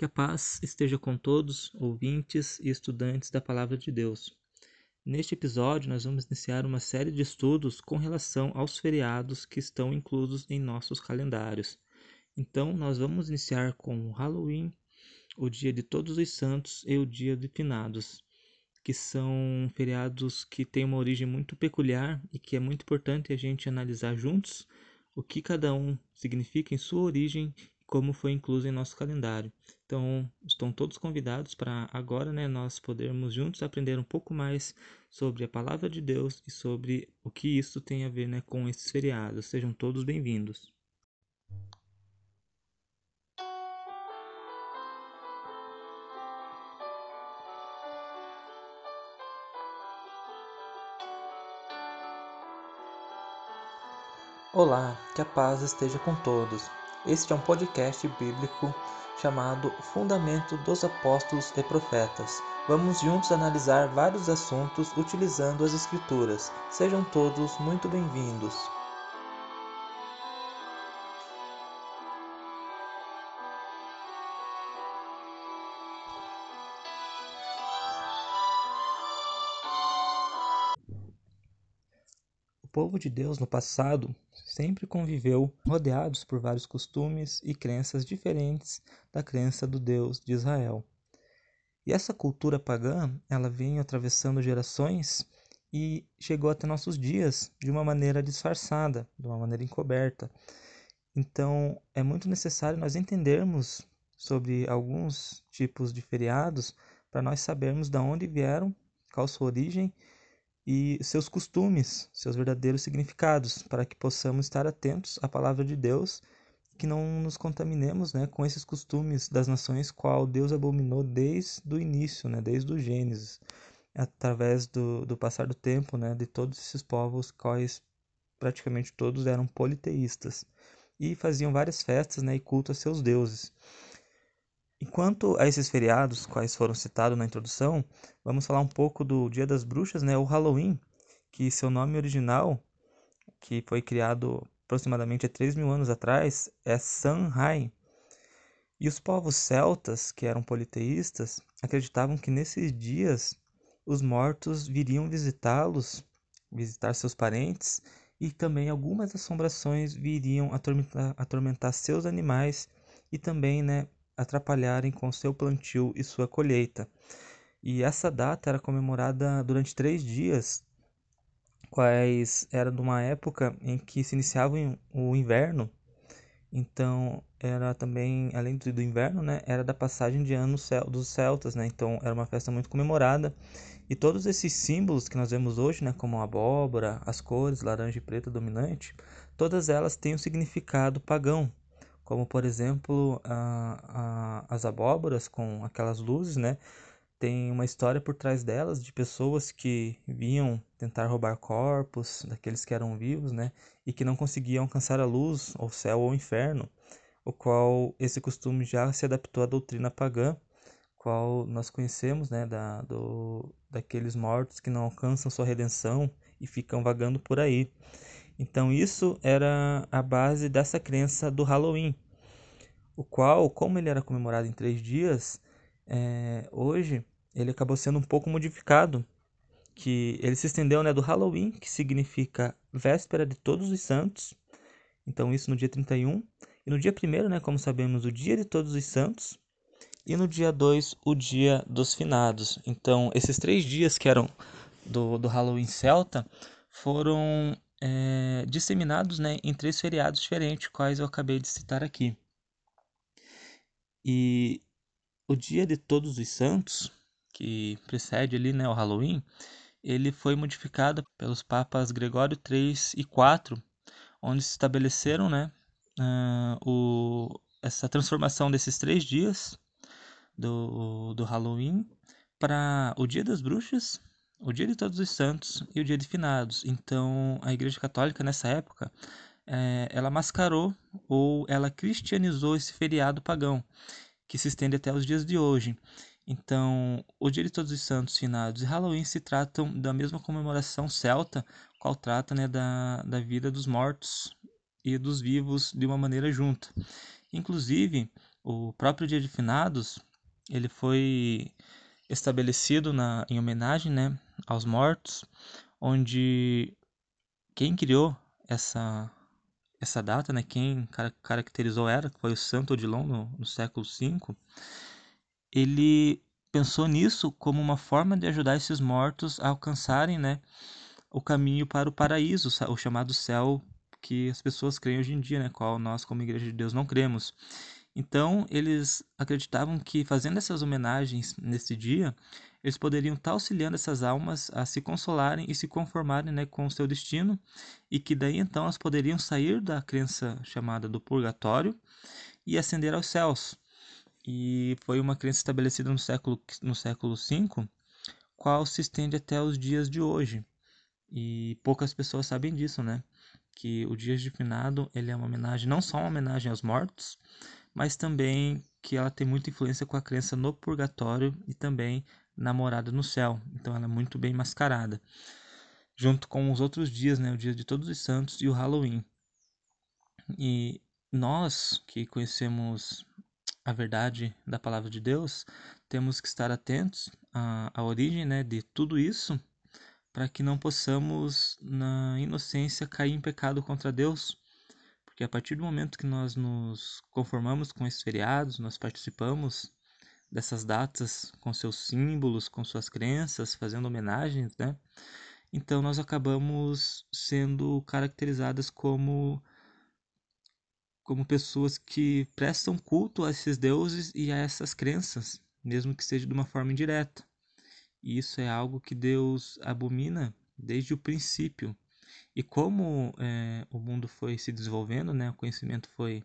Que a paz esteja com todos, ouvintes e estudantes da Palavra de Deus. Neste episódio, nós vamos iniciar uma série de estudos com relação aos feriados que estão inclusos em nossos calendários. Então, nós vamos iniciar com o Halloween, o Dia de Todos os Santos e o Dia de Finados, que são feriados que têm uma origem muito peculiar e que é muito importante a gente analisar juntos o que cada um significa em sua origem como foi incluso em nosso calendário. Então, estão todos convidados para agora né, nós podermos juntos aprender um pouco mais sobre a palavra de Deus e sobre o que isso tem a ver né, com esses feriados. Sejam todos bem-vindos. Olá, que a paz esteja com todos. Este é um podcast bíblico chamado Fundamento dos Apóstolos e Profetas. Vamos juntos analisar vários assuntos utilizando as Escrituras. Sejam todos muito bem-vindos. povo de Deus no passado sempre conviveu rodeados por vários costumes e crenças diferentes da crença do Deus de Israel. E essa cultura pagã, ela vem atravessando gerações e chegou até nossos dias de uma maneira disfarçada, de uma maneira encoberta. Então, é muito necessário nós entendermos sobre alguns tipos de feriados para nós sabermos de onde vieram, qual sua origem e seus costumes, seus verdadeiros significados, para que possamos estar atentos à palavra de Deus, que não nos contaminemos né, com esses costumes das nações qual Deus abominou desde o início, né, desde o Gênesis, através do, do passar do tempo, né, de todos esses povos quais praticamente todos eram politeístas e faziam várias festas né, e culto a seus deuses. Enquanto a esses feriados, quais foram citados na introdução, vamos falar um pouco do Dia das Bruxas, né, o Halloween, que seu nome original, que foi criado aproximadamente há 3 mil anos atrás, é Samhain. E os povos celtas, que eram politeístas, acreditavam que nesses dias os mortos viriam visitá-los, visitar seus parentes, e também algumas assombrações viriam atormentar, atormentar seus animais e também né, atrapalharem com seu plantio e sua colheita. E essa data era comemorada durante três dias, quais era de uma época em que se iniciava o inverno. Então era também, além do inverno, né, era da passagem de ano dos celtas, né? Então era uma festa muito comemorada. E todos esses símbolos que nós vemos hoje, né, como a abóbora, as cores laranja e preta dominante, todas elas têm um significado pagão, como por exemplo a, a, as abóboras com aquelas luzes, né? Tem uma história por trás delas de pessoas que vinham tentar roubar corpos daqueles que eram vivos, né? E que não conseguiam alcançar a luz, ou céu ou inferno, o qual esse costume já se adaptou à doutrina pagã, qual nós conhecemos, né? Da, do, daqueles mortos que não alcançam sua redenção e ficam vagando por aí. Então isso era a base dessa crença do Halloween, o qual, como ele era comemorado em três dias, é, hoje ele acabou sendo um pouco modificado, que ele se estendeu né, do Halloween, que significa véspera de todos os santos, então isso no dia 31, e no dia 1 né, como sabemos, o dia de todos os santos, e no dia 2, o dia dos finados. Então, esses três dias que eram do, do Halloween celta foram é, disseminados né, em três feriados diferentes, quais eu acabei de citar aqui. E o dia de Todos os Santos, que precede ali né, o Halloween, ele foi modificado pelos papas Gregório III e IV, onde se estabeleceram né, uh, o, essa transformação desses três dias do, do Halloween para o Dia das Bruxas o dia de Todos os Santos e o dia de Finados. Então, a Igreja Católica nessa época, é, ela mascarou ou ela cristianizou esse feriado pagão, que se estende até os dias de hoje. Então, o dia de Todos os Santos, Finados e Halloween se tratam da mesma comemoração celta, qual trata né, da, da vida dos mortos e dos vivos de uma maneira junta. Inclusive, O próprio Dia de Finados, ele foi estabelecido na, em homenagem né, aos mortos, onde quem criou essa, essa data, né, quem caracterizou ela, foi o Santo Odilon no, no século V, ele pensou nisso como uma forma de ajudar esses mortos a alcançarem né, o caminho para o paraíso, o chamado céu que as pessoas creem hoje em dia, né, qual nós como Igreja de Deus não cremos. Então, eles acreditavam que fazendo essas homenagens nesse dia, eles poderiam estar auxiliando essas almas a se consolarem e se conformarem né, com o seu destino, e que daí então elas poderiam sair da crença chamada do purgatório e ascender aos céus. E foi uma crença estabelecida no século, no século V, qual se estende até os dias de hoje. E poucas pessoas sabem disso, né? Que o Dias de Finado ele é uma homenagem, não só uma homenagem aos mortos, mas também que ela tem muita influência com a crença no purgatório e também na morada no céu. Então ela é muito bem mascarada. Junto com os outros dias, né, o dia de Todos os Santos e o Halloween. E nós que conhecemos a verdade da palavra de Deus, temos que estar atentos à, à origem né, de tudo isso, para que não possamos, na inocência, cair em pecado contra Deus porque a partir do momento que nós nos conformamos com esses feriados, nós participamos dessas datas com seus símbolos, com suas crenças, fazendo homenagens, né? Então nós acabamos sendo caracterizadas como como pessoas que prestam culto a esses deuses e a essas crenças, mesmo que seja de uma forma indireta. E isso é algo que Deus abomina desde o princípio. E como é, o mundo foi se desenvolvendo, né, o conhecimento foi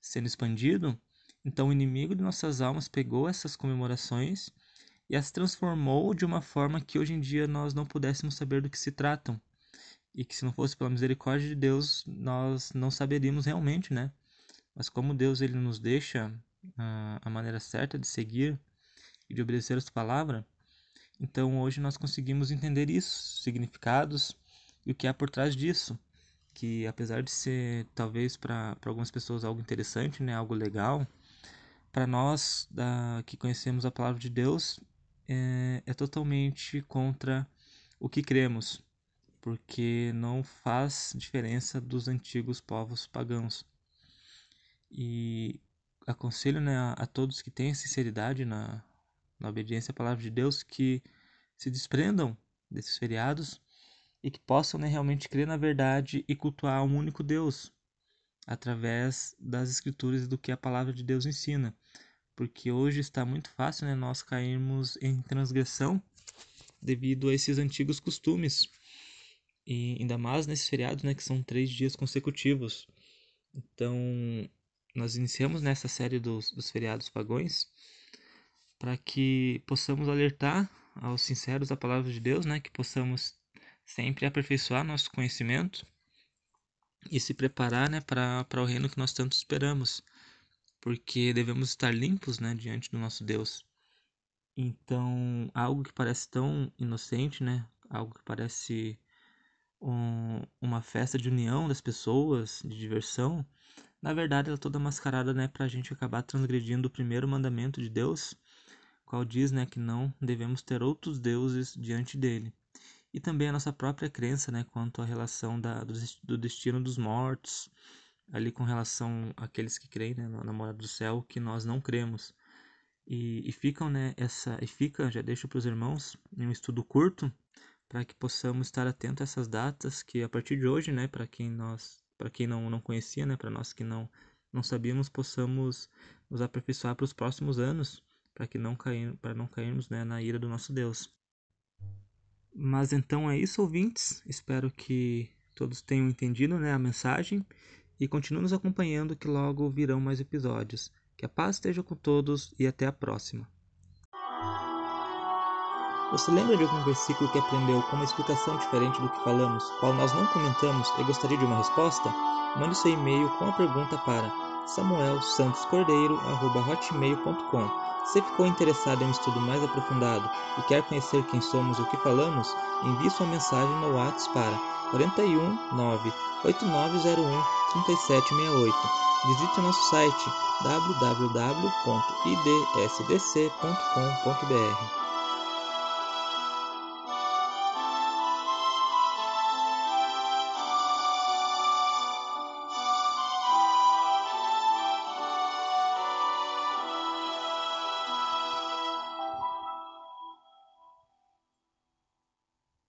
sendo expandido, então o inimigo de nossas almas pegou essas comemorações e as transformou de uma forma que hoje em dia nós não pudéssemos saber do que se tratam. E que se não fosse pela misericórdia de Deus, nós não saberíamos realmente, né? Mas como Deus ele nos deixa a, a maneira certa de seguir e de obedecer a sua palavra, então hoje nós conseguimos entender isso, significados e o que há por trás disso. Que apesar de ser talvez para algumas pessoas algo interessante, né, algo legal, para nós da, que conhecemos a palavra de Deus é, é totalmente contra o que cremos, porque não faz diferença dos antigos povos pagãos. E aconselho né, a, a todos que têm sinceridade na, na obediência à palavra de Deus que se desprendam desses feriados e que possam né, realmente crer na verdade e cultuar um único Deus através das escrituras e do que a palavra de Deus ensina. Porque hoje está muito fácil né, nós cairmos em transgressão devido a esses antigos costumes. E ainda mais nesses feriados, né, que são três dias consecutivos. Então, nós iniciamos nessa série dos, dos feriados pagões para que possamos alertar aos sinceros da palavra de Deus, né, que possamos sempre aperfeiçoar nosso conhecimento e se preparar né, para o reino que nós tanto esperamos, porque devemos estar limpos né, diante do nosso Deus. Então, algo que parece tão inocente, né, algo que parece um, uma festa de união das pessoas, de diversão, na verdade ela é toda mascarada né, para a gente acabar transgredindo o primeiro mandamento de Deus, qual diz né, que não devemos ter outros deuses diante dele e também a nossa própria crença né, quanto à relação da, do destino dos mortos, ali com relação àqueles que creem né, na morada do céu, que nós não cremos. E, e ficam né, essa e fica, já deixo para os irmãos, um estudo curto para que possamos estar atentos a essas datas que a partir de hoje, né, para quem nós, para quem não, não conhecia, né, para nós que não não sabíamos, possamos nos aperfeiçoar para os próximos anos, para que não cair, para não cairmos né, na ira do nosso Deus. Mas então é isso, ouvintes. Espero que todos tenham entendido né, a mensagem e continuem nos acompanhando que logo virão mais episódios. Que a paz esteja com todos e até a próxima. Você lembra de algum versículo que aprendeu com uma explicação diferente do que falamos, qual nós não comentamos e gostaria de uma resposta? Mande seu e-mail com a pergunta para samuelsantoscordeiro.hotmail.com se ficou interessado em um estudo mais aprofundado e quer conhecer quem somos e o que falamos, envie sua mensagem no WhatsApp para 41 9 8901 3768 visite nosso site www.idsdc.com.br